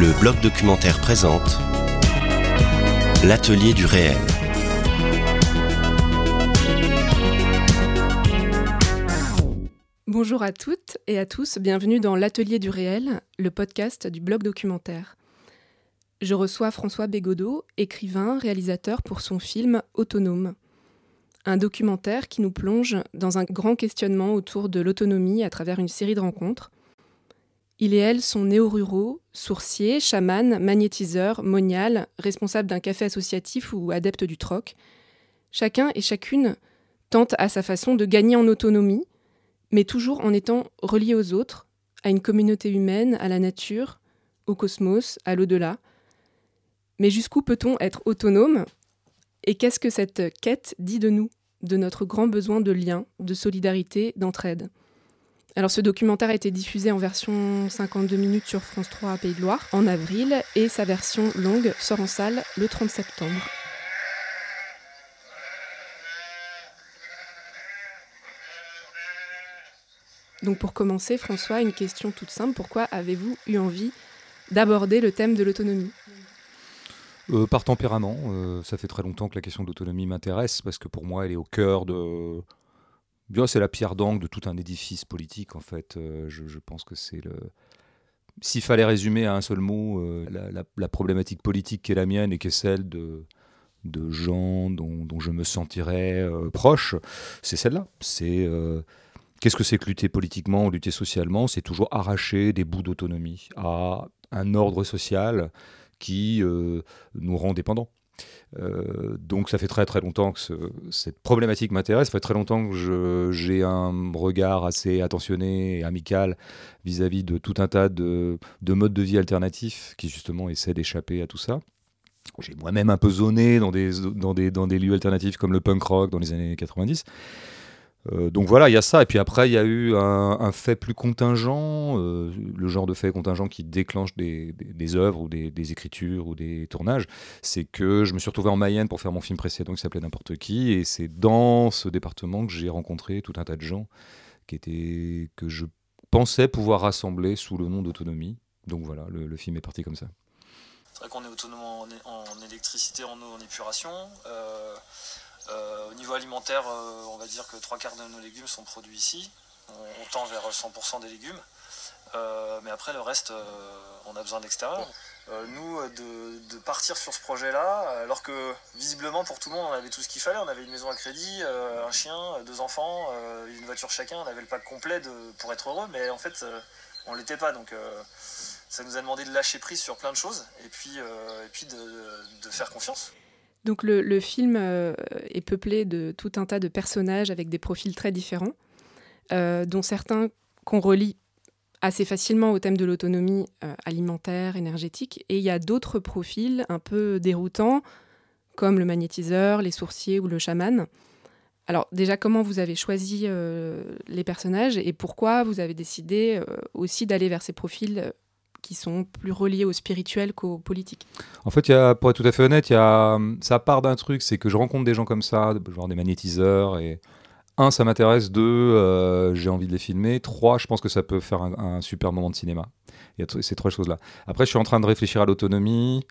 Le bloc documentaire présente L'atelier du réel. Bonjour à toutes et à tous, bienvenue dans l'Atelier du réel, le podcast du blog documentaire. Je reçois François Bégodeau, écrivain, réalisateur pour son film Autonome. Un documentaire qui nous plonge dans un grand questionnement autour de l'autonomie à travers une série de rencontres. Il et elle sont néo-ruraux, sourciers, chamans, magnétiseurs, moniales, responsables d'un café associatif ou adeptes du troc. Chacun et chacune tente à sa façon de gagner en autonomie, mais toujours en étant reliés aux autres, à une communauté humaine, à la nature, au cosmos, à l'au-delà. Mais jusqu'où peut-on être autonome? Et qu'est-ce que cette quête dit de nous, de notre grand besoin de lien, de solidarité, d'entraide? Alors ce documentaire a été diffusé en version 52 minutes sur France 3 à Pays de Loire en avril et sa version longue sort en salle le 30 septembre. Donc pour commencer, François, une question toute simple. Pourquoi avez-vous eu envie d'aborder le thème de l'autonomie? Euh, par tempérament, euh, ça fait très longtemps que la question de l'autonomie m'intéresse parce que pour moi, elle est au cœur de. C'est la pierre d'angle de tout un édifice politique en fait. Euh, je, pense que c'est le. S'il fallait résumer à un seul mot la, problématique politique qui est la mienne et qui est celle de, gens dont, je me sentirais proche, c'est celle-là. C'est Qu'est-ce que c'est que lutter politiquement ou lutter socialement? C'est toujours arracher des bouts d'autonomie à un ordre social qui euh, nous rend dépendants. Euh, donc ça fait très très longtemps que cette problématique m'intéresse, ça fait très longtemps que j'ai un regard assez attentionné et amical vis-à-vis de tout un tas de, modes de vie alternatifs qui justement essaient d'échapper à tout ça. J'ai moi-même un peu zoné dans des, dans, des, dans des lieux alternatifs comme le punk rock dans les années 90. Euh, donc voilà, il y a ça. Et puis après, il y a eu un, fait plus contingent, euh, le genre de fait contingent qui déclenche des, œuvres ou des, écritures ou des tournages. C'est que je me suis retrouvé en Mayenne pour faire mon film précédent qui s'appelait N'importe qui. Et c'est dans ce département que j'ai rencontré tout un tas de gens qui étaient, que je pensais pouvoir rassembler sous le nom d'autonomie. Donc voilà, le, film est parti comme ça. C'est vrai qu'on est autonome en, électricité, en eau, en épuration. Euh, au niveau alimentaire, euh, on va dire que trois quarts de nos légumes sont produits ici. On, tend vers 100% des légumes. Euh, mais après, le reste, on a besoin d'extérieur. nous, de, partir sur ce projet-là, alors que visiblement pour tout le monde, on avait tout ce qu'il fallait. On avait une maison à crédit, un chien, deux enfants, une voiture chacun. On avait le pack complet pour être heureux, mais en fait, on l'était pas. Donc, ça nous a demandé de lâcher prise sur plein de choses et puis, et puis de faire confiance. Donc le, film euh, est peuplé de tout un tas de personnages avec des profils très différents, euh, dont certains qu'on relie assez facilement au thème de l'autonomie euh, alimentaire, énergétique, et il y a d'autres profils un peu déroutants, comme le magnétiseur, les sourciers ou le chaman. Alors déjà, comment vous avez choisi les personnages et pourquoi vous avez décidé aussi d'aller vers ces profils qui sont plus reliés au spirituel qu'au politique En fait, y a, pour être tout à fait honnête, y a, ça part d'un truc, c'est que je rencontre des gens comme ça, genre des magnétiseurs, et un, ça m'intéresse, deux, euh, j'ai envie de les filmer, trois, je pense que ça peut faire un, un super moment de cinéma. Il y a ces trois choses-là. Après, je suis en train de réfléchir à l'autonomie,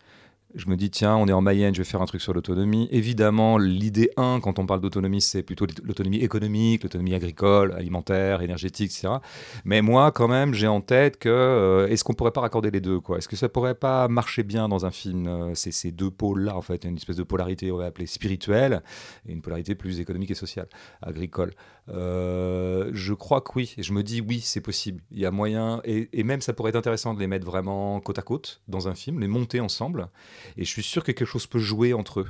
je me dis, tiens, on est en Mayenne, je vais faire un truc sur l'autonomie. Évidemment, l'idée 1, quand on parle d'autonomie, c'est plutôt l'autonomie économique, l'autonomie agricole, alimentaire, énergétique, etc. Mais moi, quand même, j'ai en tête que euh, est-ce qu'on pourrait pas raccorder les deux quoi? Est-ce que ça pourrait pas marcher bien dans un film euh, ces deux pôles-là, en fait, une espèce de polarité, on va appeler spirituelle, et une polarité plus économique et sociale, agricole. Euh, je crois que oui, et je me dis oui, c'est possible. Il y a moyen, et, même ça pourrait être intéressant de les mettre vraiment côte à côte dans un film, les monter ensemble. Et je suis sûr que quelque chose peut jouer entre eux.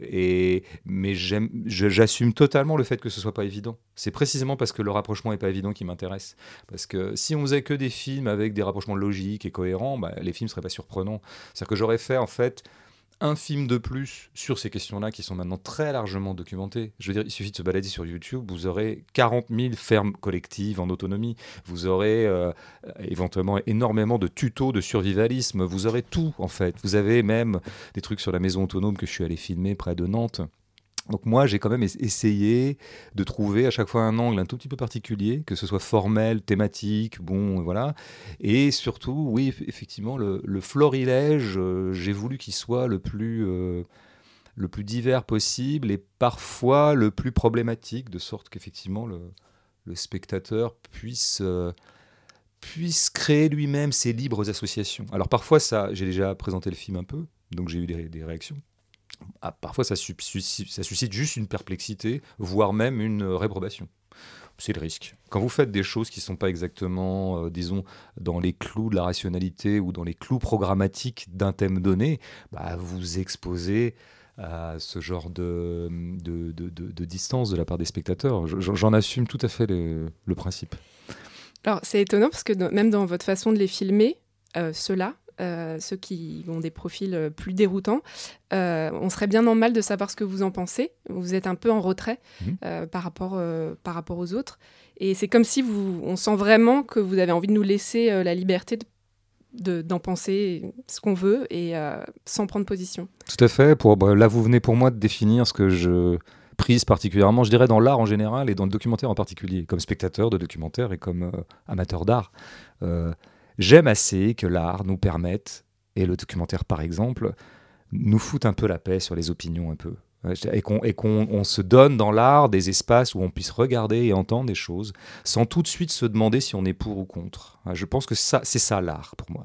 Et, mais j'assume totalement le fait que ce soit pas évident. C'est précisément parce que le rapprochement est pas évident qui m'intéresse. Parce que si on faisait que des films avec des rapprochements logiques et cohérents, bah, les films seraient pas surprenants. C'est-à-dire que j'aurais fait en fait un film de plus sur ces questions-là qui sont maintenant très largement documentées. Je veux dire, il suffit de se balader sur YouTube, vous aurez 40 000 fermes collectives en autonomie, vous aurez euh, éventuellement énormément de tutos de survivalisme, vous aurez tout en fait. Vous avez même des trucs sur la maison autonome que je suis allé filmer près de Nantes Donc moi, j'ai quand même essayé de trouver à chaque fois un angle un tout petit peu particulier, que ce soit formel, thématique, bon, voilà. Et surtout, oui, effectivement, le, florilège, euh, j'ai voulu qu'il soit le plus, euh, le plus divers possible et parfois le plus problématique, de sorte qu'effectivement, le, spectateur puisse... Euh, puisse créer lui-même ses libres associations. Alors parfois, ça, j'ai déjà présenté le film un peu, donc j'ai eu des réactions. Ah, parfois ça suscite, juste une perplexité, voire même une réprobation. C'est le risque. Quand vous faites des choses qui ne sont pas exactement, euh, disons, dans les clous de la rationalité ou dans les clous programmatiques d'un thème donné, bah, vous exposez à ce genre de, distance de la part des spectateurs. J'en assume tout à fait le, principe. Alors c'est étonnant parce que même dans votre façon de les filmer, euh, ceux-là, euh, ceux qui ont des profils euh, plus déroutants, euh, on serait bien en mal de savoir ce que vous en pensez. Vous êtes un peu en retrait mhm. par, rapport, par rapport aux autres. Et c'est comme si vous, on sent vraiment que vous avez envie de nous laisser la liberté d'en penser ce qu'on veut et sans prendre position. Tout à fait. Pour, bah, là, vous venez pour moi de définir ce que je prise particulièrement, je dirais dans l'art en général et dans le documentaire en particulier, comme spectateur de documentaire et comme amateur d'art. J'aime assez que l'art nous permette, et le documentaire par exemple, nous foute un peu la paix sur les opinions un peu. Et qu'on se donne dans l'art des espaces où on puisse regarder et entendre des choses sans tout de suite se demander si on est pour ou contre. Je pense que c'est ça l'art pour moi.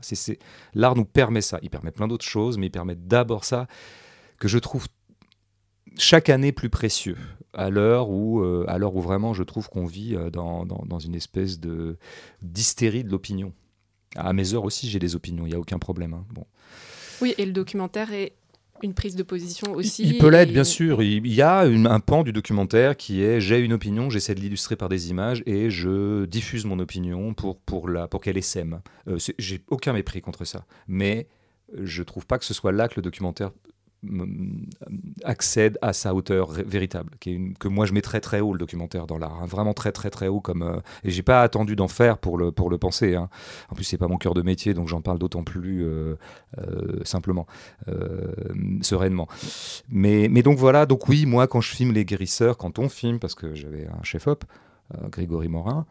L'art nous permet ça. Il permet plein d'autres choses, mais il permet d'abord ça que je trouve chaque année plus précieux à l'heure où, euh, où vraiment je trouve qu'on vit euh, dans, dans, dans, une espèce de d'hystérie de l'opinion. À mes heures aussi, j'ai des opinions, il n'y a aucun problème. Hein. Bon. Oui, et le documentaire est une prise de position aussi. Il, peut l'être, bien sûr. Il, y a un pan du documentaire qui est j'ai une opinion, j'essaie de l'illustrer par des images et je diffuse mon opinion pour, pour, la, pour qu'elle essaime. Euh, j'ai aucun mépris contre ça. Mais je trouve pas que ce soit là que le documentaire accède à sa hauteur véritable, qui est une, que moi je mets très très haut le documentaire dans l'art, hein, vraiment très très très haut comme euh, et j'ai pas attendu d'en faire pour le pour le penser. Hein. En plus c'est pas mon cœur de métier donc j'en parle d'autant plus euh, euh, simplement, sereinement. Mais mais donc voilà donc oui moi quand je filme les guérisseurs, quand on filme parce que j'avais un chef op, Grégory Morin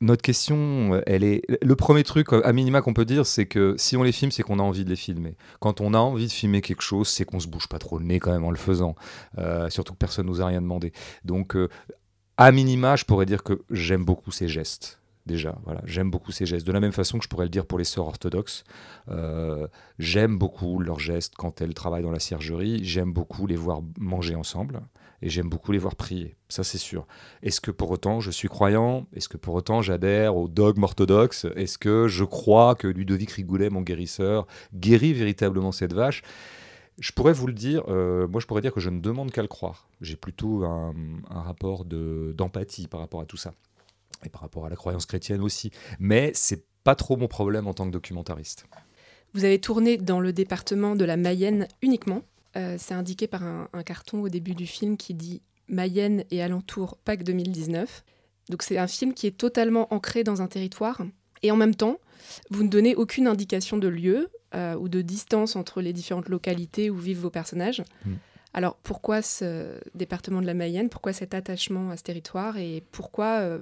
notre question, euh, elle est. Le premier truc, à minima, qu'on peut dire, c'est que si on les filme, c'est qu'on a envie de les filmer. Quand on a envie de filmer quelque chose, c'est qu'on se bouge pas trop le nez quand même en le faisant. Euh, surtout que personne nous a rien demandé. Donc, euh, à minima, je pourrais dire que j'aime beaucoup ces gestes déjà. Voilà, j'aime beaucoup ces gestes. De la même façon que je pourrais le dire pour les sœurs orthodoxes, euh, j'aime beaucoup leurs gestes quand elles travaillent dans la ciergerie. J'aime beaucoup les voir manger ensemble et j'aime beaucoup les voir prier. Ça, c'est sûr. Est-ce que pour autant je suis croyant? Est-ce que pour autant j'adhère au dogme orthodoxe Est-ce que je crois que Ludovic Rigoulet, mon guérisseur, guérit véritablement cette vache? Je pourrais vous le dire, euh, moi je pourrais dire que je ne demande qu'à le croire. J'ai plutôt un, rapport d'empathie par rapport à tout ça et par rapport à la croyance chrétienne aussi. Mais c'est pas trop mon problème en tant que documentariste. Vous avez tourné dans le département de la Mayenne uniquement. Euh, c'est indiqué par un, carton au début du film qui dit Mayenne et alentour Pâques 2019. Donc c'est un film qui est totalement ancré dans un territoire. Et en même temps, vous ne donnez aucune indication de lieu euh, ou de distance entre les différentes localités où vivent vos personnages. Hmm. Alors pourquoi ce département de la Mayenne? Pourquoi cet attachement à ce territoire? Et pourquoi euh,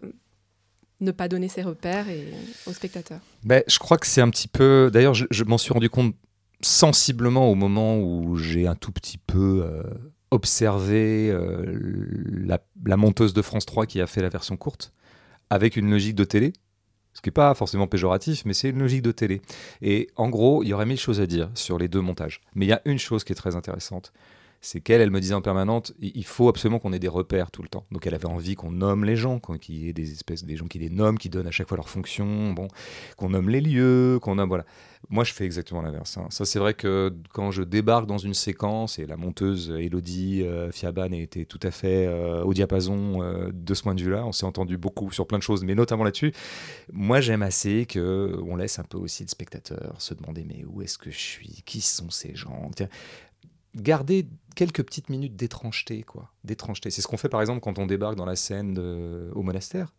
ne pas donner ses repères et, aux spectateurs? Ben, Je crois que c'est un petit peu... D'ailleurs, je, m'en suis rendu compte sensiblement au moment où j'ai un tout petit peu euh, observé euh, la, monteuse de France 3 qui a fait la version courte, avec une logique de télé, ce qui n'est pas forcément péjoratif, mais c'est une logique de télé. Et en gros, il y aurait mille choses à dire sur les deux montages. Mais il y a une chose qui est très intéressante, c'est qu'elle, elle me disait en permanente, il faut absolument qu'on ait des repères tout le temps. Donc elle avait envie qu'on nomme les gens, qu'il y ait des espèces, des gens qui les nomment, qui donnent à chaque fois leur fonction, bon, qu'on nomme les lieux, qu'on nomme, voilà. Moi, je fais exactement l'inverse. Hein. Ça, c'est vrai que quand je débarque dans une séquence, et la monteuse Elodie euh, Fiaban était tout à fait euh, au diapason euh, de ce point de vue-là, on s'est entendu beaucoup sur plein de choses, mais notamment là-dessus. Moi, j'aime assez qu'on laisse un peu aussi le spectateur se demander mais où est-ce que je suis? Qui sont ces gens? Garder quelques petites minutes d'étrangeté, quoi. D'étrangeté. C'est ce qu'on fait par exemple quand on débarque dans la scène au monastère.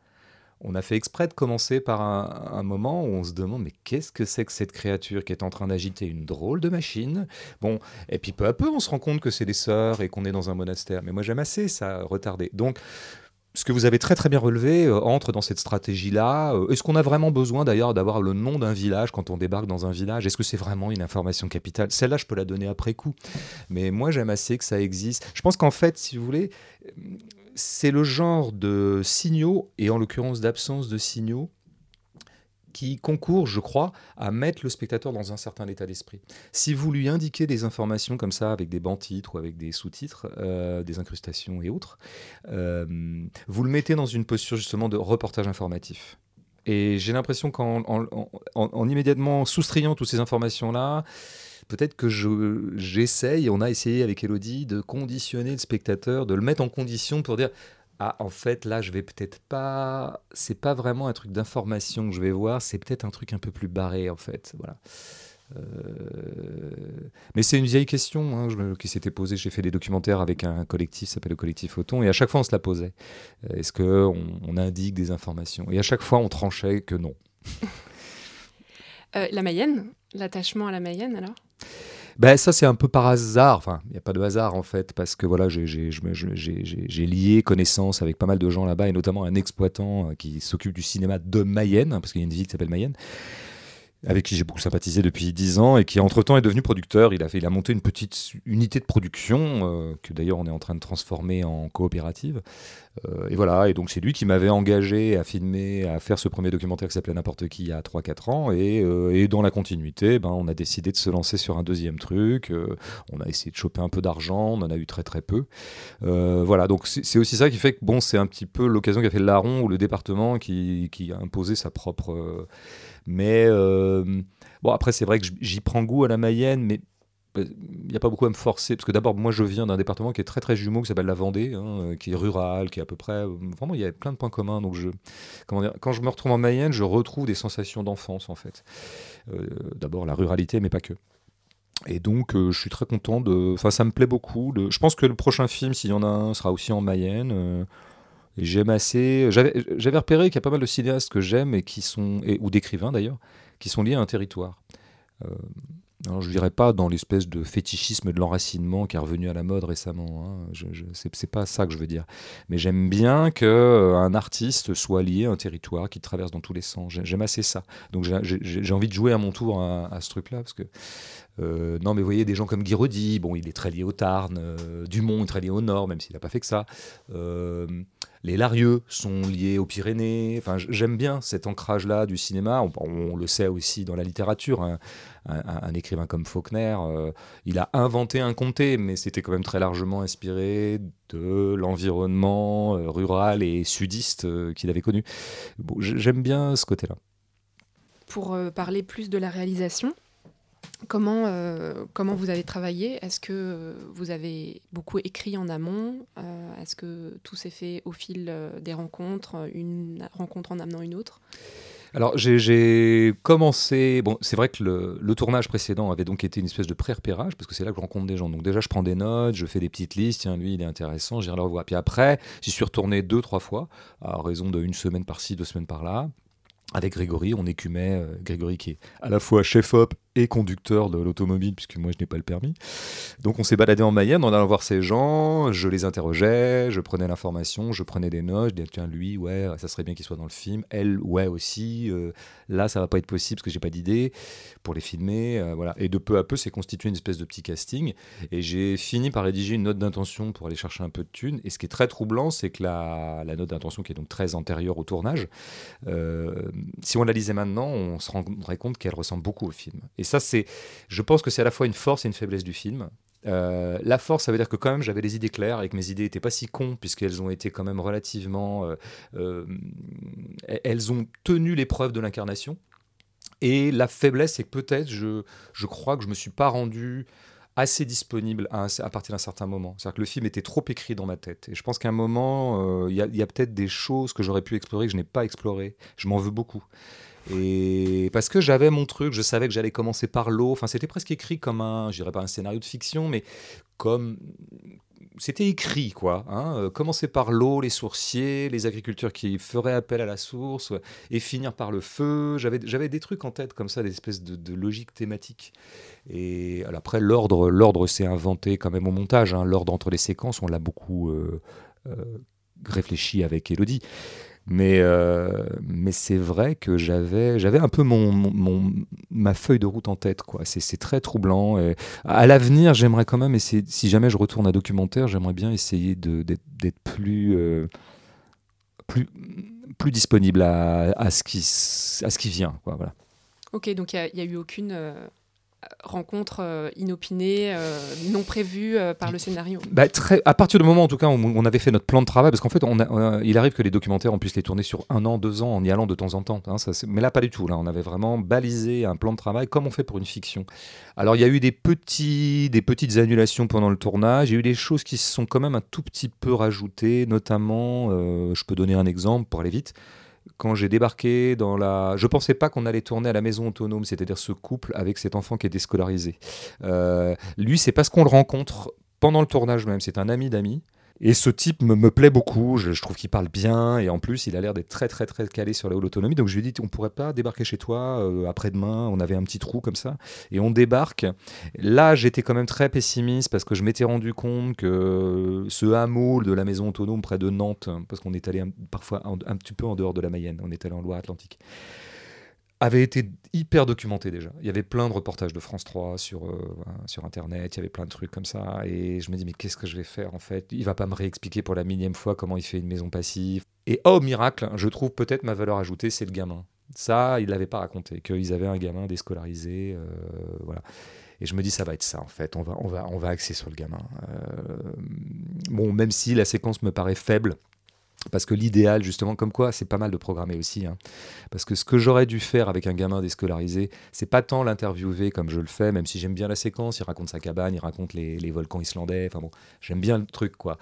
on a fait exprès de commencer par un, moment où on se demande mais qu'est-ce que c'est que cette créature qui est en train d'agiter une drôle de machine? Bon, et puis peu à peu on se rend compte que c'est des sœurs et qu'on est dans un monastère. Mais moi j'aime assez ça retarder. Donc ce que vous avez très très bien relevé euh, entre dans cette stratégie-là. Euh, est-ce qu'on a vraiment besoin d'ailleurs d'avoir le nom d'un village quand on débarque dans un village? Est-ce que c'est vraiment une information capitale? Celle-là, je peux la donner après coup. Mais moi, j'aime assez que ça existe. Je pense qu'en fait, si vous voulez, c'est le genre de signaux, et en l'occurrence d'absence de signaux, qui concourt, je crois, à mettre le spectateur dans un certain état d'esprit. Si vous lui indiquez des informations comme ça, avec des bancs-titres ou avec des sous-titres, euh, des incrustations et autres, euh, vous le mettez dans une posture justement de reportage informatif. Et j'ai l'impression qu'en en, immédiatement soustrayant toutes ces informations-là, peut-être que j'essaye, on a essayé avec Elodie, de conditionner le spectateur, de le mettre en condition pour dire ah, en fait, là, je vais peut-être pas. C'est pas vraiment un truc d'information que je vais voir, c'est peut-être un truc un peu plus barré, en fait. Voilà. Euh, mais c'est une vieille question hein, qui s'était posée. J'ai fait des documentaires avec un collectif qui s'appelle le collectif Photon, et à chaque fois on se la posait. Euh, est-ce qu'on on indique des informations? Et à chaque fois on tranchait que non. Euh, la Mayenne? L'attachement à la Mayenne alors? Ben, ça, c'est un peu par hasard. Enfin, il n'y a pas de hasard en fait, parce que voilà, j'ai lié connaissance avec pas mal de gens là-bas, et notamment un exploitant euh, qui s'occupe du cinéma de Mayenne, parce qu'il y a une ville qui s'appelle Mayenne avec qui j'ai beaucoup sympathisé depuis dix ans et qui entre-temps est devenu producteur. Il a, fait, il a monté une petite unité de production euh, que d'ailleurs on est en train de transformer en coopérative. Euh, et voilà, et donc c'est lui qui m'avait engagé à filmer, à faire ce premier documentaire qui s'appelait N'importe qui il y a 3-4 ans. Et, euh, et, dans la continuité, ben, on a décidé de se lancer sur un deuxième truc. on a essayé de choper un peu d'argent, on en a eu très très peu. voilà, donc c'est aussi ça qui fait que bon, c'est un petit peu l'occasion qu'a fait le Larron ou le département qui, qui a imposé sa propre mais euh, bon, après, c'est vrai que j'y prends goût à la Mayenne, mais euh, il n'y a pas beaucoup à me forcer, parce que d'abord, moi je viens d'un département qui est très très jumeau, qui s'appelle la Vendée, hein, euh, qui est rural, qui est à peu près. Vraiment, il y a plein de points communs. Donc, je, comment dire, quand je me retrouve en Mayenne, je retrouve des sensations d'enfance, en fait. d'abord, la ruralité, mais pas que. Et donc, je suis très content de. Enfin, ça me plaît beaucoup. Je pense que le prochain film, s'il y en a un, sera aussi en Mayenne j'aime assez. J'avais repéré qu'il y a pas mal de cinéastes que j'aime et qui sont, ou d'écrivains d'ailleurs, qui sont liés à un territoire. Euh, alors, je dirais pas dans l'espèce de fétichisme de l'enracinement qui est revenu à la mode récemment. Hein. Je, c'est pas ça que je veux dire. Mais j'aime bien qu'un euh, artiste soit lié à un territoire qui traverse dans tous les sens. J'aime assez ça. Donc j'ai envie de jouer à mon tour à, ce truc-là. Parce que, euh, non, mais vous voyez, des gens comme Guy bon, il est très lié au Tarn. Dumont est très lié au Nord, même s'il n'a pas fait que ça. Les Larieux sont liés aux Pyrénées. Enfin, j'aime bien cet ancrage-là du cinéma. On, le sait aussi dans la littérature. Hein. Un, écrivain comme Faulkner, euh, il a inventé un comté, mais c'était quand même très largement inspiré de l'environnement euh, rural et sudiste euh, qu'il avait connu. Bon, j'aime bien ce côté-là. Pour parler plus de la réalisation, Comment, euh, comment vous avez travaillé? Est-ce que vous avez beaucoup écrit en amont? Euh, Est-ce que tout s'est fait au fil euh, des rencontres, une rencontre en amenant une autre? Alors j'ai commencé, bon c'est vrai que le, tournage précédent avait donc été une espèce de pré-repérage, parce que c'est là que je rencontre des gens. Donc déjà je prends des notes, je fais des petites listes, tiens lui il est intéressant, j'irai le revoir. Puis après j'y suis retourné deux, trois fois, à raison d'une semaine par-ci, deux semaines par-là avec Grégory, on écumait, Grégory qui est à la fois chef-op et conducteur de l'automobile, puisque moi je n'ai pas le permis. Donc on s'est baladé en Mayenne en allant voir ces gens, je les interrogeais, je prenais l'information, je prenais des notes, je disais tiens lui, ouais, ça serait bien qu'il soit dans le film, elle, ouais aussi, euh, là ça va pas être possible parce que j'ai pas d'idée pour les filmer, euh, voilà. Et de peu à peu c'est constitué une espèce de petit casting, et j'ai fini par rédiger une note d'intention pour aller chercher un peu de thunes, et ce qui est très troublant c'est que la, note d'intention qui est donc très antérieure au tournage, euh, si on la lisait maintenant, on se rendrait compte qu'elle ressemble beaucoup au film. Ça, c'est, je pense que c'est à la fois une force et une faiblesse du film. Euh, la force, ça veut dire que quand même j'avais les idées claires et que mes idées n'étaient pas si cons puisqu'elles ont été quand même relativement, euh, euh, elles ont tenu l'épreuve de l'incarnation. Et la faiblesse, c'est que peut-être je, je crois que je me suis pas rendu assez disponible à, partir d'un certain moment. C'est-à-dire que le film était trop écrit dans ma tête. Et je pense qu'à un moment, il y a, a peut-être des choses que j'aurais pu explorer que je n'ai pas explorées. Je m'en veux beaucoup. Et parce que j'avais mon truc, je savais que j'allais commencer par l'eau. Enfin, c'était presque écrit comme un, je dirais pas un scénario de fiction, mais comme c'était écrit, quoi. Hein, euh, commencer par l'eau, les sourciers, les agriculteurs qui feraient appel à la source, et finir par le feu. J'avais, des trucs en tête comme ça, des espèces de, de logique thématique. Et après, l'ordre, l'ordre s'est inventé quand même au montage. Hein. L'ordre entre les séquences, on l'a beaucoup euh, euh, réfléchi avec Elodie. Mais, euh, mais c'est vrai que j'avais, j'avais un peu mon, mon, ma feuille de route en tête. Quoi. C'est, c'est très troublant. Et à l'avenir, j'aimerais quand même essayer, si jamais je retourne à documentaire, j'aimerais bien essayer de, d'être, plus, euh, plus, plus disponible à, à, ce qui, à ce qui vient. Quoi, voilà. Ok, donc il n'y a, a, eu aucune euh, rencontre euh, inopinée, euh, non prévue euh, par le scénario bah, très, À partir du moment, en tout cas, où on avait fait notre plan de travail, parce qu'en fait, on il arrive que les documentaires, on puisse les tourner sur un an, deux ans, en y allant de temps en temps. Hein, mais là, pas du tout. Là, on avait vraiment balisé un plan de travail comme on fait pour une fiction. Alors, il y a eu des, petits, des petites annulations pendant le tournage. Il y a eu des choses qui se sont quand même un tout petit peu rajoutées, notamment, je peux donner un exemple pour aller vite quand j'ai débarqué dans la... Je pensais pas qu'on allait tourner à la maison autonome, c'est-à-dire ce couple avec cet enfant qui est déscolarisé. Euh, lui, c'est parce qu'on le rencontre pendant le tournage même, c'est un ami d'amis. Et ce type me, me plaît beaucoup, je, je trouve qu'il parle bien, et en plus, il a l'air d'être très, très, très calé sur la haute autonomie. Donc je lui ai dit, on pourrait pas débarquer chez toi euh, après-demain, on avait un petit trou comme ça, et on débarque. Là, j'étais quand même très pessimiste parce que je m'étais rendu compte que ce hameau de la maison autonome près de Nantes, parce qu'on est allé un, parfois un, un, petit peu en dehors de la Mayenne, on est allé en Loire-Atlantique avait été hyper documenté déjà. Il y avait plein de reportages de France 3 sur, euh, sur Internet, il y avait plein de trucs comme ça. Et je me dis, mais qu'est-ce que je vais faire en fait? Il va pas me réexpliquer pour la millième fois comment il fait une maison passive. Et oh miracle, je trouve peut-être ma valeur ajoutée, c'est le gamin. Ça, il l'avait pas raconté, qu'ils avaient un gamin déscolarisé. Euh, voilà. Et je me dis, ça va être ça en fait, on va, on va, on va axer sur le gamin. Euh, bon, même si la séquence me paraît faible, parce que l'idéal, justement, comme quoi, c'est pas mal de programmer aussi. Hein. Parce que ce que j'aurais dû faire avec un gamin déscolarisé, c'est pas tant l'interviewer comme je le fais, même si j'aime bien la séquence, il raconte sa cabane, il raconte les, volcans islandais, enfin bon, j'aime bien le truc, quoi.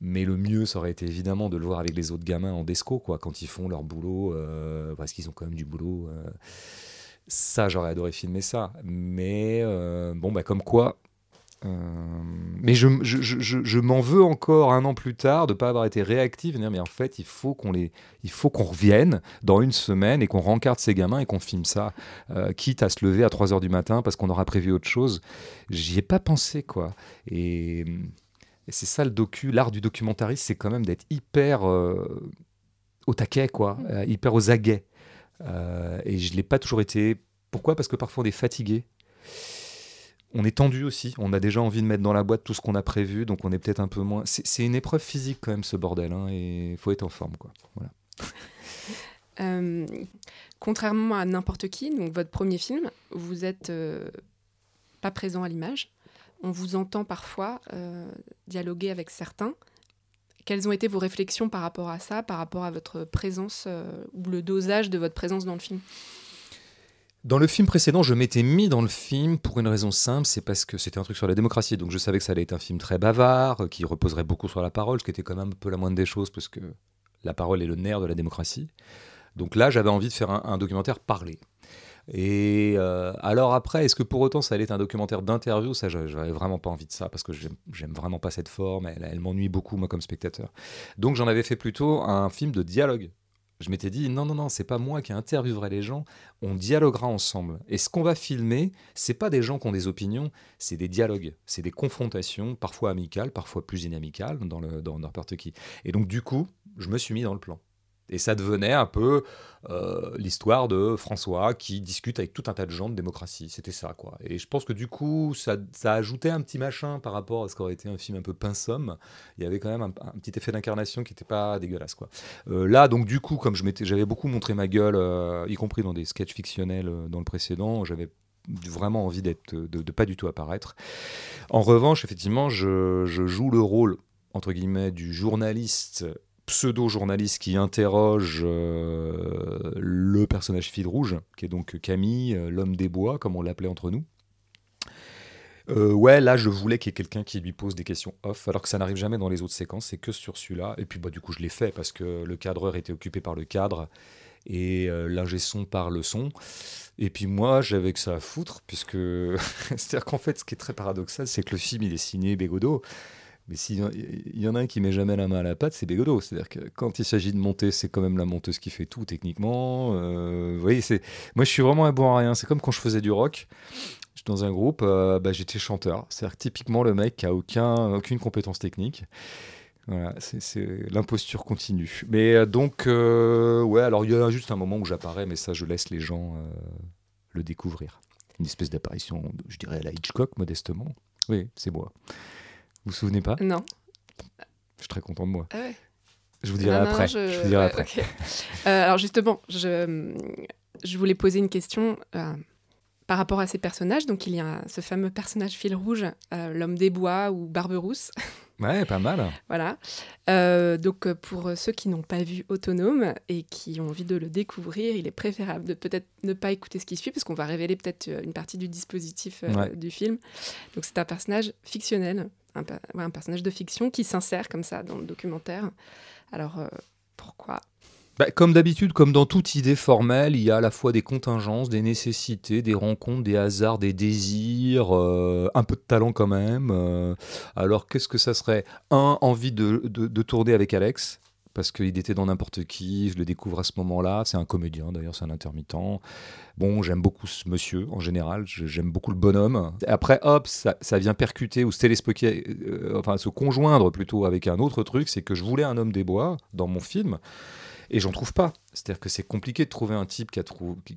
Mais le mieux, ça aurait été évidemment de le voir avec les autres gamins en desco, quoi, quand ils font leur boulot, euh, parce qu'ils ont quand même du boulot. Euh. Ça, j'aurais adoré filmer ça. Mais euh, bon, bah, comme quoi, euh, mais je, je, je, je m'en veux encore un an plus tard de ne pas avoir été réactif et dire mais en fait il faut qu'on les il faut qu'on revienne dans une semaine et qu'on rencarde ces gamins et qu'on filme ça euh, quitte à se lever à 3 heures du matin parce qu'on aura prévu autre chose. J'y ai pas pensé quoi. Et, et c'est ça le docu l'art du documentariste c'est quand même d'être hyper euh, au taquet quoi euh, hyper aux aguets. Et je l'ai pas toujours été. Pourquoi? Parce que parfois on est fatigué on est tendu aussi, on a déjà envie de mettre dans la boîte tout ce qu'on a prévu, donc on est peut-être un peu moins. C'est une épreuve physique quand même ce bordel, hein, et il faut être en forme. Quoi. Voilà. euh, contrairement à n'importe qui, donc votre premier film, vous êtes euh, pas présent à l'image. On vous entend parfois euh, dialoguer avec certains. Quelles ont été vos réflexions par rapport à ça, par rapport à votre présence ou le dosage de votre présence dans le film? Dans le film précédent, je m'étais mis dans le film pour une raison simple, c'est parce que c'était un truc sur la démocratie, donc je savais que ça allait être un film très bavard, qui reposerait beaucoup sur la parole, ce qui était quand même un peu la moindre des choses, parce que la parole est le nerf de la démocratie. Donc là, j'avais envie de faire un, documentaire parlé. Et euh, alors après, est-ce que pour autant ça allait être un documentaire d'interview? Ça, j'avais vraiment pas envie de ça parce que j'aime vraiment pas cette forme. Elle m'ennuie beaucoup moi comme spectateur. Donc j'en avais fait plutôt un film de dialogue je m'étais dit non non non c'est pas moi qui interviewerai les gens on dialoguera ensemble. Et ce qu'on va filmer c'est pas des gens qui ont des opinions c'est des dialogues c'est des confrontations parfois amicales parfois plus inamicales dans le dans n'importe qui. Et donc du coup je me suis mis dans le plan et ça devenait un peu euh, l'histoire de François qui discute avec tout un tas de gens de démocratie. C'était ça, quoi. Et je pense que du coup, ça, ça ajoutait un petit machin par rapport à ce qu'aurait été un film un peu pinsomme. Il y avait quand même un, petit effet d'incarnation qui n'était pas dégueulasse, quoi. Euh, là, donc du coup, comme j'avais beaucoup montré ma gueule, euh, y compris dans des sketchs fictionnels dans le précédent, j'avais vraiment envie d'être de, de, pas du tout apparaître. En revanche, effectivement, je, je joue le rôle entre guillemets du journaliste pseudo-journaliste qui interroge euh, le personnage fil rouge, qui est donc Camille, euh, l'homme des bois, comme on l'appelait entre nous. Euh, ouais, là, je voulais qu'il y ait quelqu'un qui lui pose des questions off, alors que ça n'arrive jamais dans les autres séquences, c'est que sur celui-là. Et puis, bah, du coup, je l'ai fait parce que le cadreur était occupé par le cadre et l'ingé son par le son. Et puis moi, j'avais que ça à foutre, puisque c'est-à-dire qu'en fait, ce qui est très paradoxal, c'est que le film, il est signé Bégodeau, Mais s'il y en a un qui met jamais la main à la pâte, c'est Bégodo. C'est-à-dire que quand il s'agit de monter, c'est quand même la monteuse qui fait tout techniquement. Euh, vous voyez, moi je suis vraiment un bon à rien. C'est comme quand je faisais du rock. Dans un groupe, euh, bah, j'étais chanteur. C'est-à-dire typiquement le mec qui a aucun, aucune compétence technique. Voilà, c'est l'imposture continue. Mais euh, donc, ouais, alors il y a juste un moment où j'apparais, mais ça, je laisse les gens le découvrir. Une espèce d'apparition, je dirais, à la Hitchcock, modestement. Oui, c'est moi. Vous vous souvenez pas Non. Je suis très content de moi. Ah je vous dirai après. je... vous dirai après. Euh, alors justement, je, je voulais poser une question euh, par rapport à ces personnages. Donc il y a ce fameux personnage fil rouge, euh, l'homme des bois ou Barberousse. Ouais, pas mal. voilà. Euh, donc pour ceux qui n'ont pas vu Autonome et qui ont envie de le découvrir, il est préférable de peut-être ne pas écouter ce qui suit, parce qu'on va révéler peut-être une partie du dispositif du film. Donc c'est un personnage fictionnel, un, personnage de fiction qui s'insère comme ça dans le documentaire. Alors pourquoi? Bah, comme d'habitude, comme dans toute idée formelle, il y a à la fois des contingences, des nécessités, des rencontres, des hasards, des désirs, euh, un peu de talent quand même. Euh. alors qu'est-ce que ça serait? Un, envie de, tourner avec Alex, parce qu'il était dans n'importe qui, je le découvre à ce moment-là, c'est un comédien d'ailleurs, c'est un intermittent. Bon, j'aime beaucoup ce monsieur en général, j'aime beaucoup le bonhomme. Après, hop, ça, vient percuter ou se euh, enfin se conjoindre plutôt avec un autre truc, c'est que je voulais un homme des bois dans mon film. Et j'en trouve pas. C'est-à-dire que c'est compliqué de trouver un type qui a,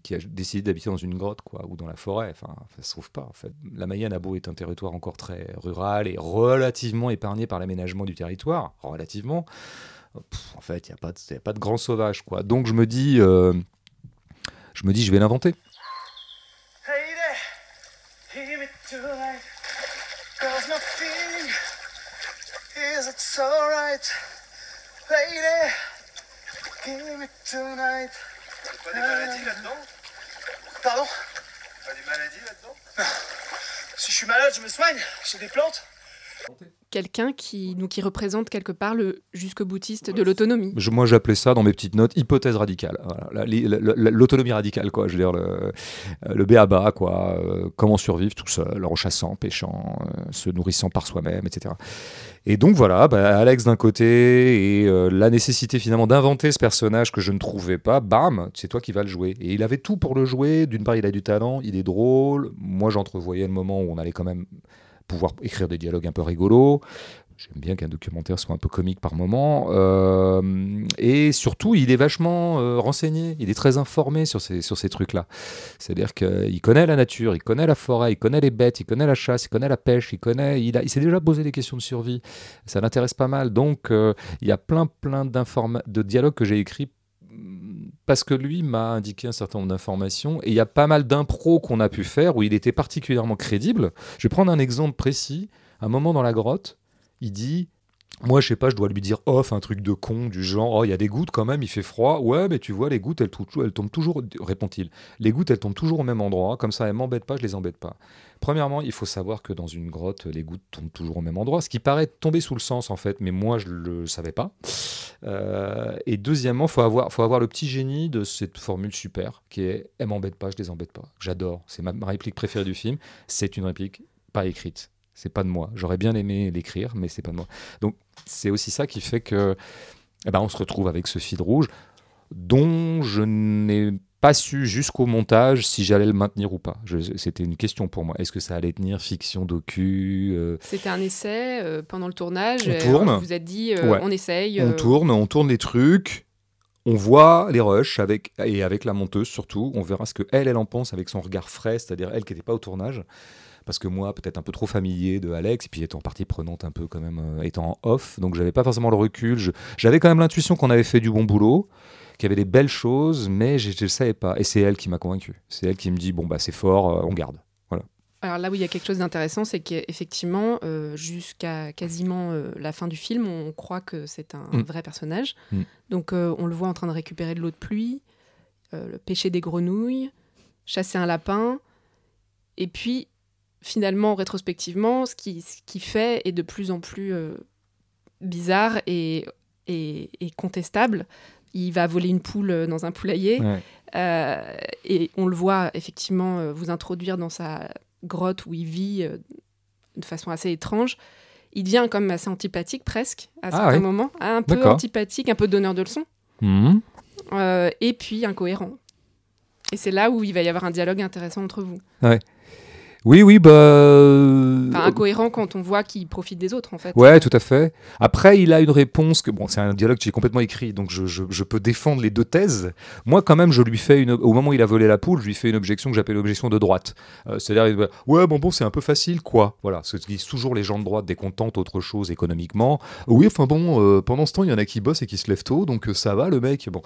qui, a décidé d'habiter dans une grotte quoi, ou dans la forêt. Enfin, ça se trouve pas. En fait. La Mayenne a beau est un territoire encore très rural et relativement épargné par l'aménagement du territoire, relativement. En fait, il n'y a, pas de, a pas de grand sauvage. Quoi. Donc je me dis, euh, je me dis, je vais l'inventer. Pas des maladies là-dedans? Pardon? Pas des maladies là-dedans? Si je suis malade, je me soigne. J'ai des plantes quelqu'un qui, nous, qui représente quelque part le jusqu'au boutiste de l'autonomie. Moi, j'appelais ça dans mes petites notes hypothèse radicale. L'autonomie radicale, quoi. Je veux dire, le, le béaba, quoi. Euh, comment survivre tout seul, en chassant, pêchant, euh, se nourrissant par soi-même, etc. Et donc, voilà, bah, Alex d'un côté et euh, la nécessité finalement d'inventer ce personnage que je ne trouvais pas, bam, c'est toi qui vas le jouer. Et il avait tout pour le jouer. D'une part, il a du talent, il est drôle. Moi, j'entrevoyais le moment où on allait quand même pouvoir écrire des dialogues un peu rigolos. J'aime bien qu'un documentaire soit un peu comique par moment. Euh, et surtout, il est vachement euh, renseigné, il est très informé sur ces, sur ces trucs-là. C'est-à-dire qu'il connaît la nature, il connaît la forêt, il connaît les bêtes, il connaît la chasse, il connaît la pêche, il connaît, il, il s'est déjà posé des questions de survie. Ça l'intéresse pas mal. Donc, euh, il y a plein, plein de dialogues que j'ai écrits parce que lui m'a indiqué un certain nombre d'informations et il y a pas mal d'impro qu'on a pu faire où il était particulièrement crédible. Je vais prendre un exemple précis. Un moment dans la grotte, il dit moi, je sais pas, je dois lui dire off un truc de con du genre oh il y a des gouttes quand même, il fait froid. Ouais, mais tu vois les gouttes elles, elles tombent toujours répond-il. Les gouttes elles tombent toujours au même endroit, comme ça elles m'embêtent pas, je les embête pas. Premièrement, il faut savoir que dans une grotte, les gouttes tombent toujours au même endroit, ce qui paraît tomber sous le sens en fait, mais moi je le savais pas. Euh, et deuxièmement, faut avoir, faut avoir le petit génie de cette formule super qui est "elle m'embête pas, je les embête pas". J'adore, c'est ma, réplique préférée du film. C'est une réplique pas écrite, c'est pas de moi. J'aurais bien aimé l'écrire, mais c'est pas de moi. Donc c'est aussi ça qui fait que, eh ben, on se retrouve avec ce fil rouge dont je n'ai pas su jusqu'au montage si j'allais le maintenir ou pas. C'était une question pour moi. Est-ce que ça allait tenir fiction, docu euh? C'était un essai euh, pendant le tournage. On tourne. Vous vous êtes dit, euh, on essaye. On tourne, on tourne les trucs. On voit les rushs avec, et avec la monteuse surtout. On verra ce que elle, elle en pense avec son regard frais, c'est-à-dire elle qui n'était pas au tournage. Parce que moi, peut-être un peu trop familier de Alex, et puis étant partie prenante un peu quand même, étant en off, donc j'avais pas forcément le recul. J'avais quand même l'intuition qu'on avait fait du bon boulot qu'il y avait des belles choses, mais je ne le savais pas. Et c'est elle qui m'a convaincu. C'est elle qui me dit bon, bah, c'est fort, euh, on garde. Voilà. Alors là où il y a quelque chose d'intéressant, c'est qu'effectivement, euh, jusqu'à quasiment euh, la fin du film, on croit que c'est un mm. vrai personnage. Mm. Donc on le voit en train de récupérer de l'eau de pluie, pêcher des grenouilles, chasser un lapin. Et puis, finalement, rétrospectivement, ce qu'il ce qui fait est de plus en plus bizarre et, et, et contestable il va voler une poule euh, dans un poulailler. Euh, et on le voit effectivement euh, vous introduire dans sa grotte où il vit de façon assez étrange. il devient comme assez antipathique presque à Ah certains ouais. moments, un peu antipathique, un peu donneur de leçons, euh, et puis incohérent. Et c'est là où il va y avoir un dialogue intéressant entre vous. Oui, oui, bah. euh, Enfin, incohérent quand on voit qu'il profite des autres, en fait. Ouais, tout à fait. Après, il a une réponse que bon, c'est un dialogue que j'ai complètement écrit, donc je, je- je peux défendre les deux thèses. Moi, quand même, je lui fais une, au moment où il a volé la poule, je lui fais une objection que j'appelle l'objection de droite. Euh, C'est-à-dire, va, ouais, bon, bon, c'est un peu facile, quoi. Voilà, ce que disent toujours les gens de droite dès qu'on tente autre chose économiquement. Oui, enfin bon, euh, pendant ce temps, il y en a qui bossent et qui se lèvent tôt, donc euh, ça va, le mec. Bon,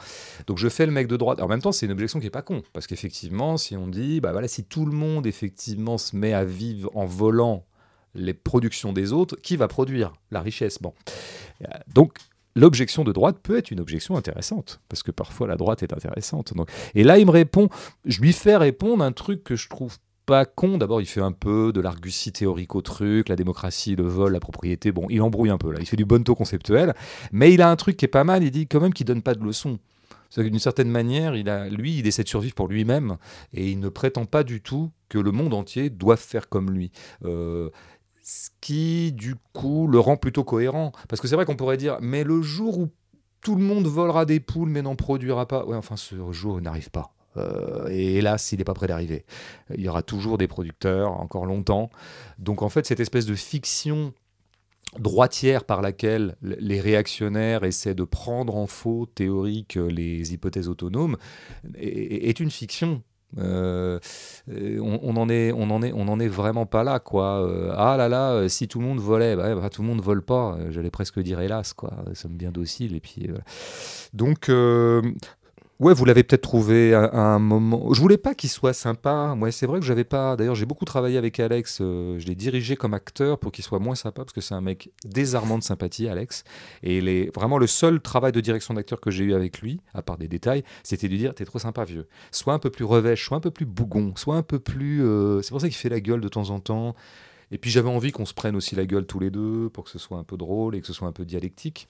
donc je fais le mec de droite. En même temps, c'est une objection qui est pas con, parce qu'effectivement, si on dit, bah voilà, si tout le monde effectivement se met à vivre en volant les productions des autres, qui va produire la richesse Bon, donc l'objection de droite peut être une objection intéressante, parce que parfois la droite est intéressante. Donc, et là, il me répond, je lui fais répondre un truc que je trouve pas con. D'abord, il fait un peu de l'argutie théorique au truc, la démocratie, le vol, la propriété. Bon, il embrouille un peu là. Il fait du bonneto conceptuel, mais il a un truc qui est pas mal. Il dit quand même qu'il donne pas de leçons. D'une certaine manière, il a, lui, il essaie de survivre pour lui-même et il ne prétend pas du tout que le monde entier doive faire comme lui. Euh, ce qui, du coup, le rend plutôt cohérent. Parce que c'est vrai qu'on pourrait dire, mais le jour où tout le monde volera des poules mais n'en produira pas, ouais, enfin, ce jour n'arrive pas. Euh, et hélas, il n'est pas prêt d'arriver. Il y aura toujours des producteurs, encore longtemps. Donc, en fait, cette espèce de fiction droitière par laquelle les réactionnaires essaient de prendre en faux théorique les hypothèses autonomes est une fiction. Euh, euh, on, en est, on en est, on en est vraiment pas là, quoi. Euh, ah là là, si tout le monde volait, bah, bah, tout le monde vole pas. J'allais presque dire hélas, quoi. Nous sommes bien dociles et puis. Donc. Ouais, vous l'avez peut-être trouvé à, un moment. Je voulais pas qu'il soit sympa. Moi, c'est vrai que j'avais pas. D'ailleurs, j'ai beaucoup travaillé avec Alex. euh, je l'ai dirigé comme acteur pour qu'il soit moins sympa parce que c'est un mec désarmant de sympathie, Alex. Et il est vraiment le seul travail de direction d'acteur que j'ai eu avec lui, à part des détails, c'était de lui dire T'es trop sympa, vieux. Sois un peu plus revêche, sois un peu plus bougon, sois un peu plus. euh, C'est pour ça qu'il fait la gueule de temps en temps. Et puis j'avais envie qu'on se prenne aussi la gueule tous les deux pour que ce soit un peu drôle et que ce soit un peu dialectique.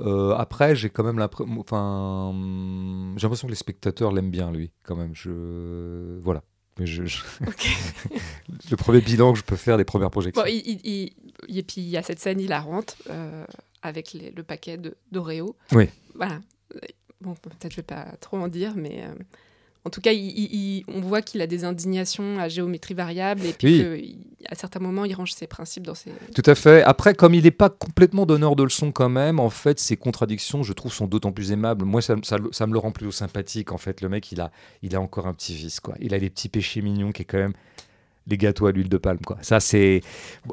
Euh, après, j'ai quand même l'impression, enfin, hum, j'ai l'impression que les spectateurs l'aiment bien lui, quand même. Je, voilà. Mais je- je- Ok. le premier bilan que je peux faire des premières projections. Bon, il, il- il- et puis il y a cette scène hilarante euh, avec les- le paquet d'Oreo. Oui. Voilà. Bon, peut-être je vais pas trop en dire, mais euh, en tout cas, il- il- il- on voit qu'il a des indignations à géométrie variable et puis qu'à certains moments, il range ses principes dans ses. Tout à fait. Après, comme il n'est pas complètement donneur de leçons quand même, en fait, ses contradictions, je trouve, sont d'autant plus aimables. Moi, ça, ça- ça me le rend plutôt sympathique. En fait, le mec, il a, il a encore un petit vice, quoi. Il a des petits péchés mignons qui est quand même les gâteaux à l'huile de palme, quoi. Ça, c'est...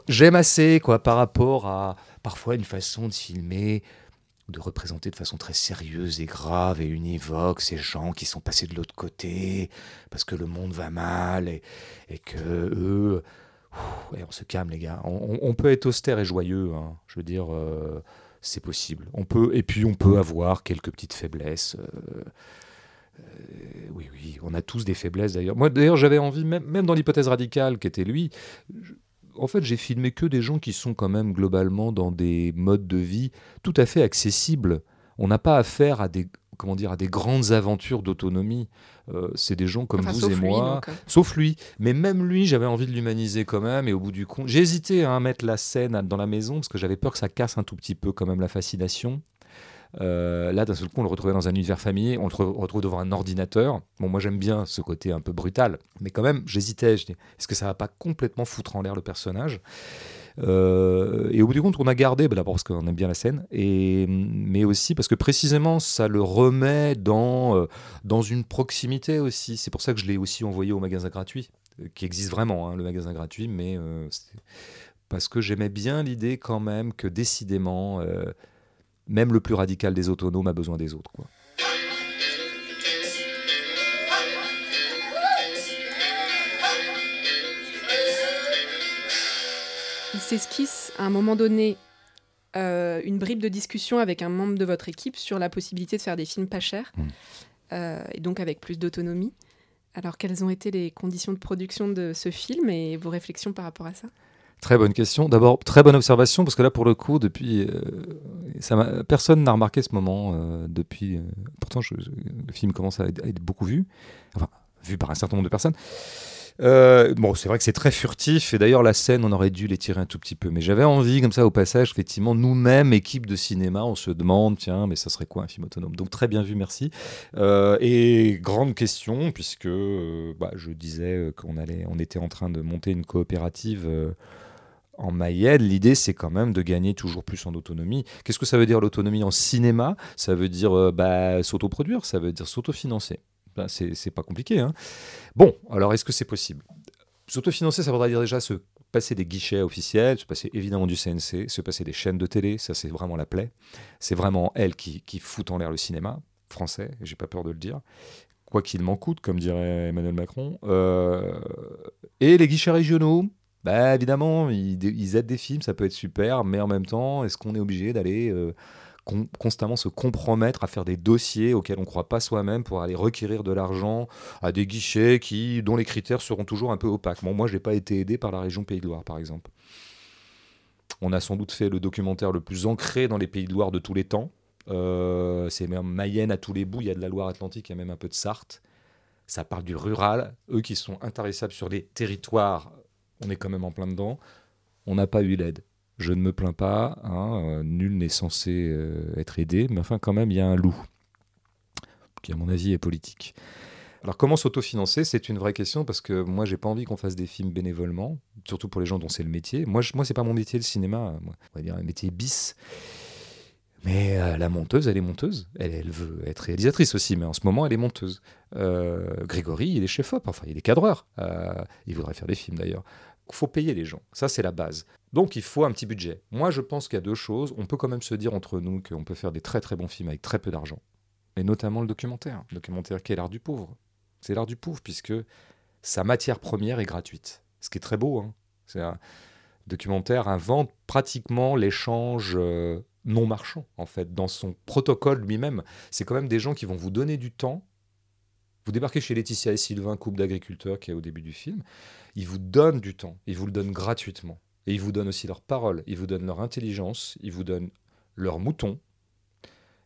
J'aime assez, quoi, par rapport à, parfois, une façon de filmer de représenter de façon très sérieuse et grave et univoque ces gens qui sont passés de l'autre côté parce que le monde va mal et, et que eux on se calme, les gars. On, peut être austère et joyeux. hein. Je veux dire, euh, c'est possible. On peut, et puis, on peut avoir quelques petites faiblesses. euh, euh, oui, oui, on a tous des faiblesses d'ailleurs. Moi, d'ailleurs, j'avais envie, même, dans l'hypothèse radicale qui était lui, en fait, j'ai filmé que des gens qui sont quand même globalement dans des modes de vie tout à fait accessibles. On n'a pas affaire à des, comment dire, à des grandes aventures d'autonomie. Euh, c'est des gens comme Enfin, vous et moi. euh. Sauf lui. Mais même lui, j'avais envie de l'humaniser quand même. Et au bout du compte, j'ai hésité hein, à mettre la scène dans la maison parce que j'avais peur que ça casse un tout petit peu quand même la fascination. Euh, là, d'un seul coup, on le retrouvait dans un univers familier, on le re- retrouve devant un ordinateur. Bon, moi, j'aime bien ce côté un peu brutal, mais quand même, j'hésitais. Est-ce que ça va pas complètement foutre en l'air le personnage? Euh, Et au bout du compte, on a gardé, bah, d'abord parce qu'on aime bien la scène, et, mais aussi parce que précisément, ça le remet dans, euh, dans une proximité aussi. C'est pour ça que je l'ai aussi envoyé au magasin gratuit, qui existe vraiment, hein, le magasin gratuit, mais parce que j'aimais bien l'idée quand même que décidément, même le plus radical des autonomes a besoin des autres. Quoi. Il s'esquisse à un moment donné euh, une bribe de discussion avec un membre de votre équipe sur la possibilité de faire des films pas chers Mm. euh, et donc avec plus d'autonomie. Alors, quelles ont été les conditions de production de ce film et vos réflexions par rapport à ça? Très bonne question. D'abord, très bonne observation, parce que là, pour le coup, depuis, euh, personne n'a remarqué ce moment euh, depuis. euh, pourtant, le film commence à être, beaucoup vu, enfin, vu par un certain nombre de personnes. Bon, c'est vrai que c'est très furtif, et d'ailleurs la scène, on aurait dû les tirer un tout petit peu. Mais j'avais envie, comme ça, au passage, effectivement, nous-mêmes, équipe de cinéma, on se demande, tiens, mais ça serait quoi un film autonome? Donc très bien vu, merci. Et grande question, puisque bah, je disais qu'on on était en train de monter une coopérative. En Mayenne, l'idée c'est quand même de gagner toujours plus en autonomie. Qu'est-ce que ça veut dire l'autonomie en cinéma? Ça veut dire bah, s'autoproduire, ça veut dire s'autofinancer. Ben, c'est pas compliqué. Hein. Bon, alors est-ce que c'est possible? S'autofinancer, ça voudrait dire déjà se passer des guichets officiels, se passer évidemment du CNC, se passer des chaînes de télé, ça c'est vraiment la plaie. C'est vraiment elle qui, qui fout en l'air le cinéma français, j'ai pas peur de le dire. Quoi qu'il m'en coûte, comme dirait Emmanuel Macron. Euh, et les guichets régionaux, bah, évidemment, ils, aident des films, ça peut être super, mais en même temps, est-ce qu'on est obligé d'aller euh, constamment se compromettre à faire des dossiers auxquels on ne croit pas soi-même pour aller requérir de l'argent à des guichets qui, dont les critères seront toujours un peu opaques? moi, je n'ai pas été aidé par la région Pays de Loire, par exemple. On a sans doute fait le documentaire le plus ancré dans les Pays de Loire de tous les temps. Euh, c'est même Mayenne à tous les bouts, il y a de la Loire-Atlantique, il y a même un peu de Sarthe. Ça parle du rural. Eux qui sont intarissables sur les territoires, on est quand même en plein dedans. On n'a pas eu l'aide. Je ne me plains pas, hein, euh, nul n'est censé euh, être aidé, mais enfin quand même il y a un loup, qui à mon avis est politique. Alors comment s'autofinancer? C'est une vraie question parce que moi j'ai pas envie qu'on fasse des films bénévolement, surtout pour les gens dont c'est le métier. Moi, je, moi c'est pas mon métier le cinéma, on va dire un métier bis. Mais euh, la monteuse, elle est monteuse. Elle, veut être réalisatrice aussi, mais en ce moment, elle est monteuse. Grégory, il est chef-op, enfin, il est cadreur. il voudrait faire des films d'ailleurs. Faut payer les gens. Ça, c'est la base. Donc il faut un petit budget. Moi je pense qu'il y a deux choses. On peut quand même se dire entre nous qu'on peut faire des très très bons films avec très peu d'argent. Et notamment le documentaire. Le documentaire qui est l'art du pauvre. C'est l'art du pauvre puisque sa matière première est gratuite. Ce qui est très beau. Hein. C'est un documentaire invente pratiquement l'échange euh, non marchand en fait dans son protocole lui-même. C'est quand même des gens qui vont vous donner du temps. Vous débarquez chez Laetitia et Sylvain, couple d'agriculteurs qui est au début du film. Ils vous donnent du temps. Ils vous le donnent gratuitement. Et ils vous donnent aussi leur parole, ils vous donnent leur intelligence, ils vous donnent leurs moutons,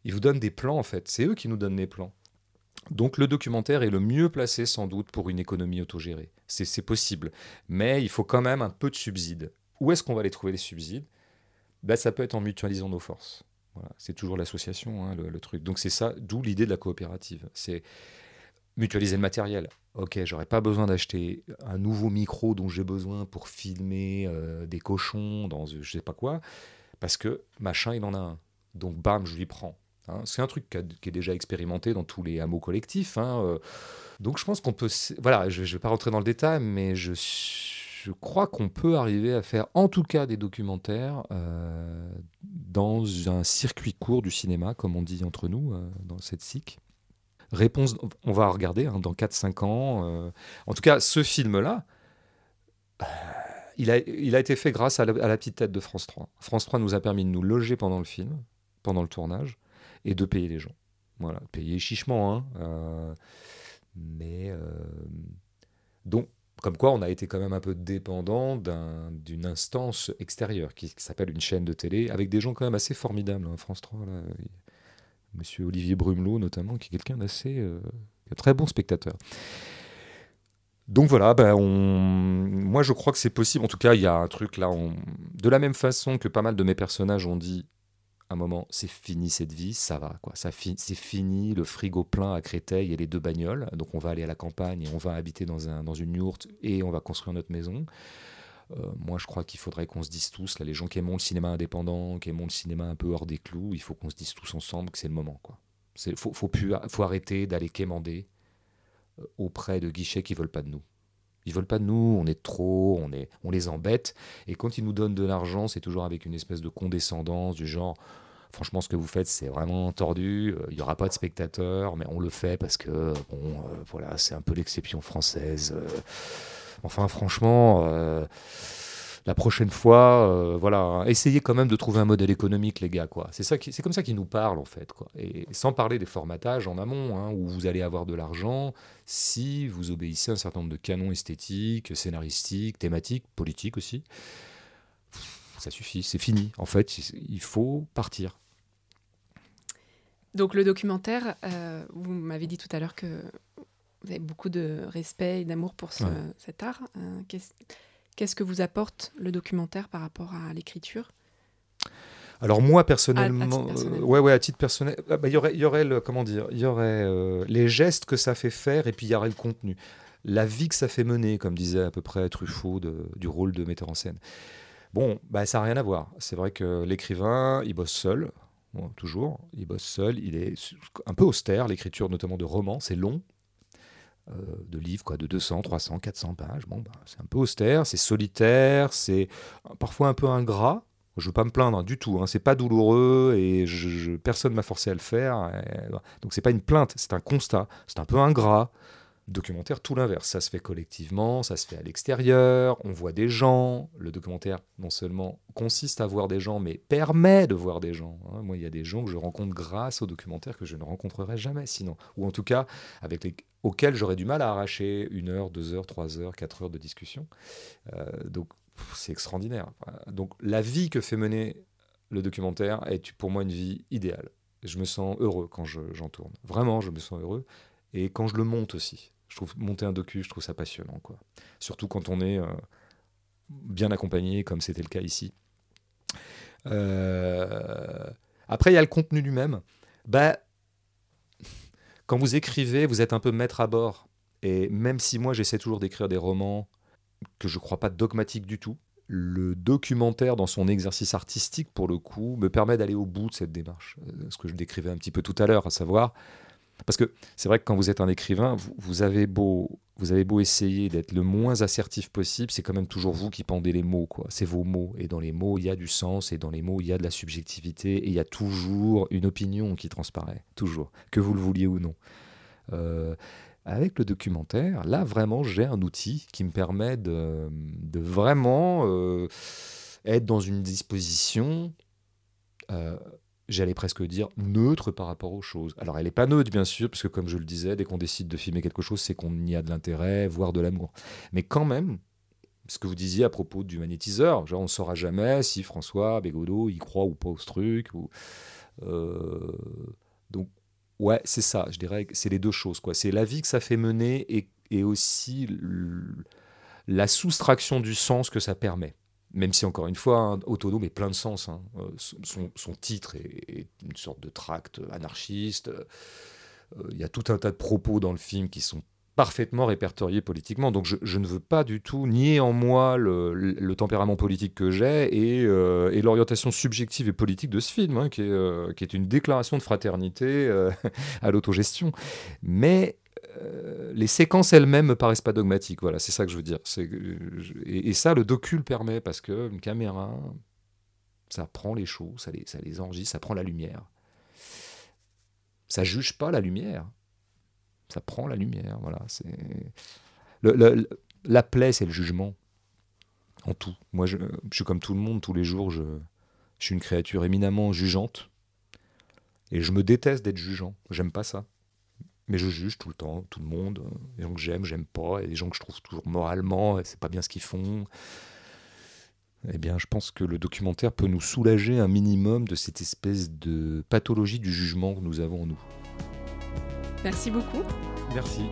ils vous donnent des plans en fait. C'est eux qui nous donnent les plans. Donc le documentaire est le mieux placé sans doute pour une économie autogérée. C'est possible. Mais il faut quand même un peu de subsides. Où est-ce qu'on va les trouver les subsides? Ben, Ça peut être en mutualisant nos forces. C'est toujours l'association, hein, le, truc. Donc c'est ça, d'où l'idée de la coopérative. C'est mutualiser le matériel. Ok, j'aurais pas besoin d'acheter un nouveau micro dont j'ai besoin pour filmer euh, des cochons dans je sais pas quoi, parce que machin il en a un. Donc bam, je lui prends. Hein. c'est un truc qui, est déjà expérimenté dans tous les hameaux collectifs. Hein, euh. donc je pense qu'on peut, voilà, je, ne vais pas rentrer dans le détail, mais je, je crois qu'on peut arriver à faire en tout cas des documentaires euh, dans un circuit court du cinéma, comme on dit entre nous dans cette SIC. Réponse, on va regarder hein, dans 4-5 ans. Euh. en tout cas, ce film-là, euh, il, a, été fait grâce à la, petite tête de France 3. France 3 nous a permis de nous loger pendant le film, pendant le tournage, et de payer les gens. Voilà, payer chichement. Hein, euh, mais donc, comme quoi, on a été quand même un peu dépendant d'une instance extérieure qui, s'appelle une chaîne de télé, avec des gens quand même assez formidables. Hein, France 3, là, Monsieur Olivier Brumelot notamment, qui est quelqu'un d'assez euh, très bon spectateur. Donc voilà, ben on... moi je crois que c'est possible. En tout cas, il y a un truc là. De la même façon que pas mal de mes personnages ont dit à un moment, c'est fini cette vie, ça va. quoi. Ça C'est fini le frigo plein à Créteil et les deux bagnoles. Donc on va aller à la campagne et on va habiter dans, un, dans une yourte et on va construire notre maison. Euh, moi, je crois qu'il faudrait qu'on se dise tous, là, les gens qui aiment le cinéma indépendant, qui aiment le cinéma un peu hors des clous, il faut qu'on se dise tous ensemble que c'est le moment. Il faut, faut, faut arrêter d'aller quémander euh, auprès de guichets qui veulent pas de nous. Ils veulent pas de nous, on est trop, on les embête. Et quand ils nous donnent de l'argent, c'est toujours avec une espèce de condescendance du genre franchement, ce que vous faites, c'est vraiment tordu. Euh, il n'y aura pas de spectateurs, mais on le fait parce que, bon, voilà, c'est un peu l'exception française. Enfin, franchement, euh, la prochaine fois, euh, voilà, essayez quand même de trouver un modèle économique, les gars, quoi. C'est ça, c'est comme ça qu'ils nous parlent, en fait. Et sans parler des formatages en amont, hein, où vous allez avoir de l'argent si vous obéissez à un certain nombre de canons esthétiques, scénaristiques, thématiques, politiques aussi. Ça suffit, c'est fini. En fait, il faut partir. Donc le documentaire, euh, vous m'avez dit tout à l'heure que vous avez beaucoup de respect et d'amour pour ce, cet art. Qu'est-ce que vous apporte le documentaire par rapport à l'écriture? Alors moi personnellement, euh, ouais ouais à titre personnel, ah, bah, il y aurait, y aurait le, comment dire, il y aurait euh, les gestes que ça fait faire et puis il y aurait le contenu, la vie que ça fait mener, comme disait à peu près Truffaut du rôle de metteur en scène. Bon, bah ça n'a rien à voir. C'est vrai que l'écrivain, il bosse seul, toujours, il bosse seul, il est un peu austère, l'écriture notamment de romans, c'est long, euh, de livres quoi, de 200, 300, 400 pages. Bon, bah, c'est un peu austère, c'est solitaire, c'est parfois un peu ingrat. Je veux pas me plaindre du tout, hein. c'est pas douloureux et je, personne m'a forcé à le faire. donc c'est pas une plainte, c'est un constat. C'est un peu ingrat. Documentaire, tout l'inverse. Ça se fait collectivement, ça se fait à l'extérieur, on voit des gens. Le documentaire, non seulement consiste à voir des gens, mais permet de voir des gens. Hein. Moi, il y a des gens que je rencontre grâce au documentaire que je ne rencontrerai jamais sinon. Ou en tout cas, avec les, auxquels j'aurais du mal à arracher une heure, deux heures, trois heures, quatre heures de discussion. Euh, donc, c'est extraordinaire. Donc la vie que fait mener le documentaire est pour moi une vie idéale. Je me sens heureux quand j'en tourne. Vraiment, je me sens heureux. Et quand je le monte aussi. Je trouve monter un docu, je trouve ça passionnant. Quoi. Surtout quand on est euh, bien accompagné, comme c'était le cas ici. Euh, après, il y a le contenu lui-même. Bah, quand vous écrivez, vous êtes un peu maître à bord. Et même si moi, j'essaie toujours d'écrire des romans que je ne crois pas dogmatique du tout. Le documentaire, dans son exercice artistique, pour le coup, me permet d'aller au bout de cette démarche. Euh, ce que je décrivais un petit peu tout à l'heure, à savoir. Parce que c'est vrai que quand vous êtes un écrivain, vous, avez, beau, essayer d'être le moins assertif possible, c'est quand même toujours vous qui pendez les mots. C'est vos mots. Et dans les mots, il y a du sens, et dans les mots, il y a de la subjectivité, et il y a toujours une opinion qui transparaît. Toujours. Que vous le vouliez ou non. Euh, avec le documentaire, là vraiment j'ai un outil qui me permet de, vraiment euh, être dans une disposition, euh, j'allais presque dire, neutre par rapport aux choses. Alors elle n'est pas neutre bien sûr, parce que comme je le disais, dès qu'on décide de filmer quelque chose, c'est qu'on y a de l'intérêt, voire de l'amour. Mais quand même, ce que vous disiez à propos du magnétiseur, genre on ne saura jamais si François Bégodeau y croit ou pas au truc. Euh, donc Ouais, c'est ça, je dirais que c'est les deux choses. quoi. C'est la vie que ça fait mener et, et aussi la soustraction du sens que ça permet. Même si, encore une fois, hein, Autonome est plein de sens. Hein. Euh, son, titre est, une sorte de tract anarchiste. Euh, il y a tout un tas de propos dans le film qui sont parfaitement répertorié politiquement. Donc je, ne veux pas du tout nier en moi le, tempérament politique que j'ai et, euh, l'orientation subjective et politique de ce film, hein, qui, est, qui, est, une déclaration de fraternité à l'autogestion. Mais les séquences elles-mêmes me paraissent pas dogmatiques. Voilà, c'est ça que je veux dire. Et, et, ça, le docu le permet parce qu'une caméra, ça prend les choses, ça les, enregistre, ça prend la lumière. Ça juge pas la lumière ça prend la lumière. Voilà, la plaie, c'est le jugement en tout. Moi, je, suis comme tout le monde. Tous les jours, je, suis une créature éminemment jugeante et je me déteste d'être jugeant. J'aime pas ça. Mais je juge tout le temps, tout le monde. Les gens que j'aime, j'aime pas. Et les gens que je trouve toujours moralement, c'est pas bien ce qu'ils font. Eh bien, je pense que le documentaire peut nous soulager un minimum de cette espèce de pathologie du jugement que nous avons en nous. Merci beaucoup. Merci.